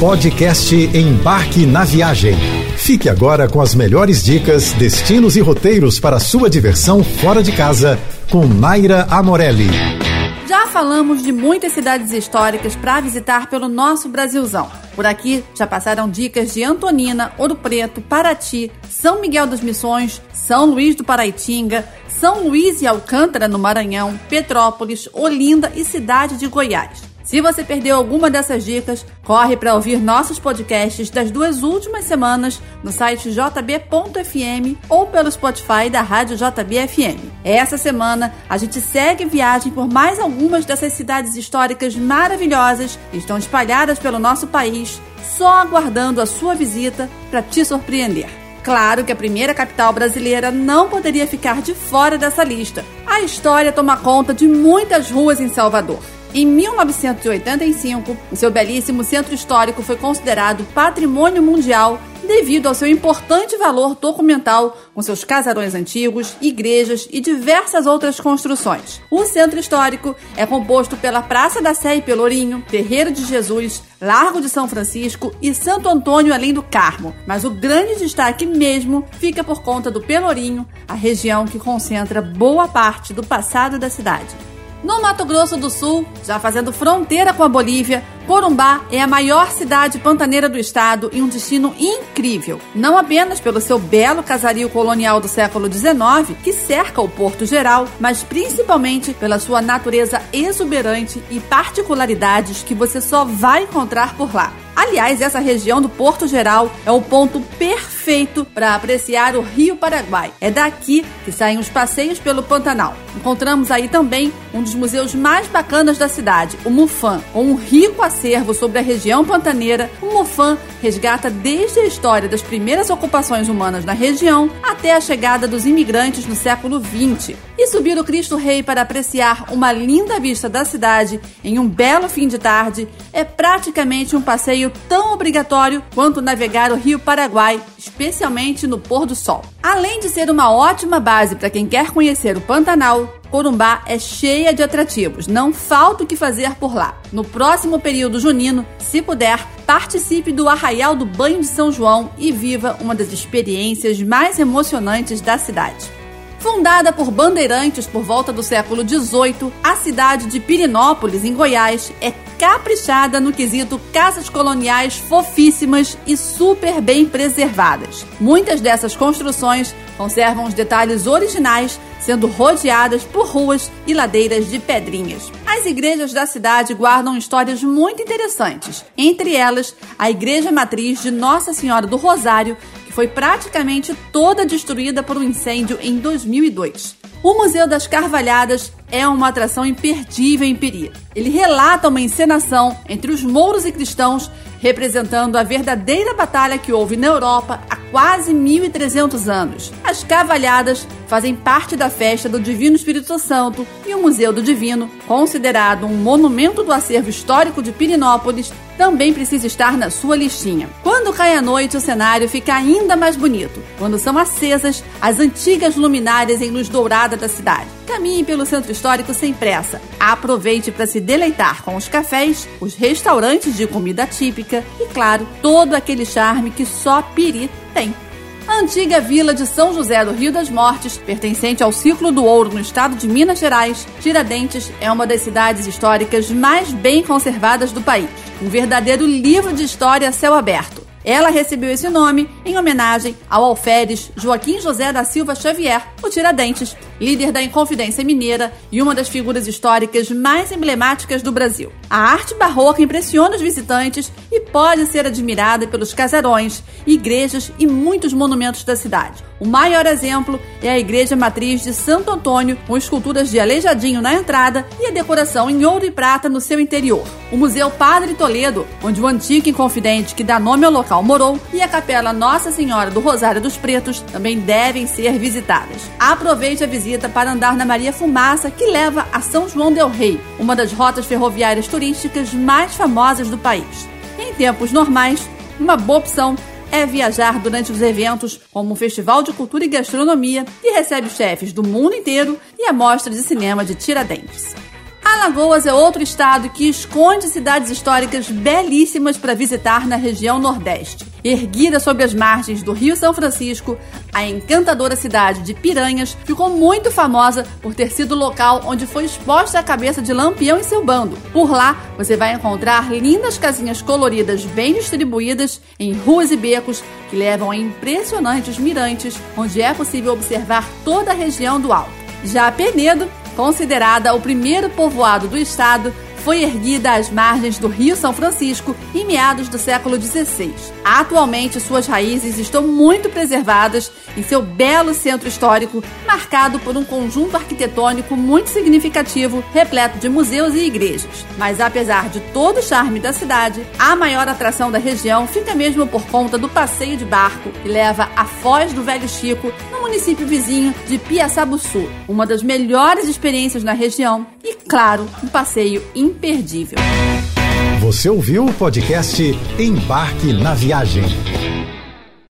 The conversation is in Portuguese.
Podcast Embarque na Viagem. Fique agora com as melhores dicas, destinos e roteiros para sua diversão fora de casa com Naira Amorelli. Já falamos de muitas cidades históricas para visitar pelo nosso Brasilzão. Por aqui já passaram dicas de Antonina, Ouro Preto, Paraty, São Miguel das Missões, São Luís do Paraitinga, São Luís e Alcântara no Maranhão, Petrópolis, Olinda e cidade de Goiás. Se você perdeu alguma dessas dicas, corre para ouvir nossos podcasts das duas últimas semanas no site jb.fm ou pelo Spotify da Rádio JBFM. Essa semana a gente segue viagem por mais algumas dessas cidades históricas maravilhosas que estão espalhadas pelo nosso país, só aguardando a sua visita para te surpreender. Claro que a primeira capital brasileira não poderia ficar de fora dessa lista. A história toma conta de muitas ruas em Salvador. Em 1985, o seu belíssimo centro histórico foi considerado patrimônio mundial devido ao seu importante valor documental, com seus casarões antigos, igrejas e diversas outras construções. O centro histórico é composto pela Praça da Sé e Pelourinho, Terreiro de Jesus, Largo de São Francisco e Santo Antônio além do Carmo, mas o grande destaque mesmo fica por conta do Pelourinho, a região que concentra boa parte do passado da cidade. No Mato Grosso do Sul, já fazendo fronteira com a Bolívia, Corumbá é a maior cidade pantaneira do estado e um destino incrível, não apenas pelo seu belo casario colonial do século XIX, que cerca o Porto Geral, mas principalmente pela sua natureza exuberante e particularidades que você só vai encontrar por lá. Aliás, essa região do Porto Geral é o ponto perfeito para apreciar o Rio Paraguai. É daqui que saem os passeios pelo Pantanal. Encontramos aí também um dos museus mais bacanas da cidade, o Mufan, com um rico acervo sobre a região pantaneira. O Mufan resgata desde a história das primeiras ocupações humanas na região até a chegada dos imigrantes no século XX. E subir o Cristo Rei para apreciar uma linda vista da cidade em um belo fim de tarde é praticamente um passeio tão obrigatório quanto navegar o Rio Paraguai, especialmente no pôr do sol. Além de ser uma ótima base para quem quer conhecer o Pantanal, Corumbá é cheia de atrativos, não falta o que fazer por lá. No próximo período junino, se puder, participe do Arraial do Banho de São João e viva uma das experiências mais emocionantes da cidade. Fundada por bandeirantes por volta do século XVIII, a cidade de Pirinópolis, em Goiás, é caprichada no quesito casas coloniais fofíssimas e super bem preservadas. Muitas dessas construções conservam os detalhes originais, sendo rodeadas por ruas e ladeiras de pedrinhas. As igrejas da cidade guardam histórias muito interessantes, entre elas a Igreja Matriz de Nossa Senhora do Rosário, foi praticamente toda destruída por um incêndio em 2002. O Museu das Carvalhadas é uma atração imperdível em Peri. Ele relata uma encenação entre os mouros e cristãos, representando a verdadeira batalha que houve na Europa há quase 1.300 anos. As Carvalhadas fazem parte da festa do Divino Espírito Santo e o Museu do Divino, considerado um monumento do acervo histórico de Pirinópolis, também precisa estar na sua listinha. Quando cai a noite, o cenário fica ainda mais bonito, quando são acesas as antigas luminárias em luz dourada da cidade. Caminhe pelo centro histórico sem pressa. Aproveite para se deleitar com os cafés, os restaurantes de comida típica e, claro, todo aquele charme que só Piri tem. A antiga vila de São José do Rio das Mortes, pertencente ao Ciclo do Ouro no estado de Minas Gerais, Tiradentes é uma das cidades históricas mais bem conservadas do país. Um verdadeiro livro de história a céu aberto. Ela recebeu esse nome em homenagem ao alferes Joaquim José da Silva Xavier, o Tiradentes, líder da Inconfidência Mineira e uma das figuras históricas mais emblemáticas do Brasil. A arte barroca impressiona os visitantes e pode ser admirada pelos casarões, igrejas e muitos monumentos da cidade. O maior exemplo é a Igreja Matriz de Santo Antônio, com esculturas de aleijadinho na entrada e a decoração em ouro e prata no seu interior. O Museu Padre Toledo, onde o antigo Inconfidente que dá nome ao local morou, e a Capela Nossa Senhora do Rosário dos Pretos também devem ser visitadas. Aproveite a visita para andar na Maria Fumaça, que leva a São João del Rei, uma das rotas ferroviárias turísticas mais famosas do país. Em tempos normais, uma boa opção é viajar durante os eventos como o Festival de Cultura e Gastronomia, que recebe chefes do mundo inteiro, e a Mostra de Cinema de Tiradentes. Alagoas é outro estado que esconde cidades históricas belíssimas para visitar na região Nordeste. Erguida sobre as margens do Rio São Francisco, a encantadora cidade de Piranhas ficou muito famosa por ter sido o local onde foi exposta a cabeça de Lampião e seu bando. Por lá, você vai encontrar lindas casinhas coloridas bem distribuídas em ruas e becos que levam a impressionantes mirantes, onde é possível observar toda a região do Alto. Já Penedo considerada o primeiro povoado do estado, foi erguida às margens do Rio São Francisco em meados do século XVI. Atualmente, suas raízes estão muito preservadas em seu belo centro histórico, marcado por um conjunto arquitetônico muito significativo, repleto de museus e igrejas. Mas apesar de todo o charme da cidade, a maior atração da região fica mesmo por conta do passeio de barco que leva a Foz do Velho Chico, no município vizinho de Piaçabuçu, uma das melhores experiências na região e, claro, um passeio imperdível. Você ouviu o podcast Embarque na Viagem.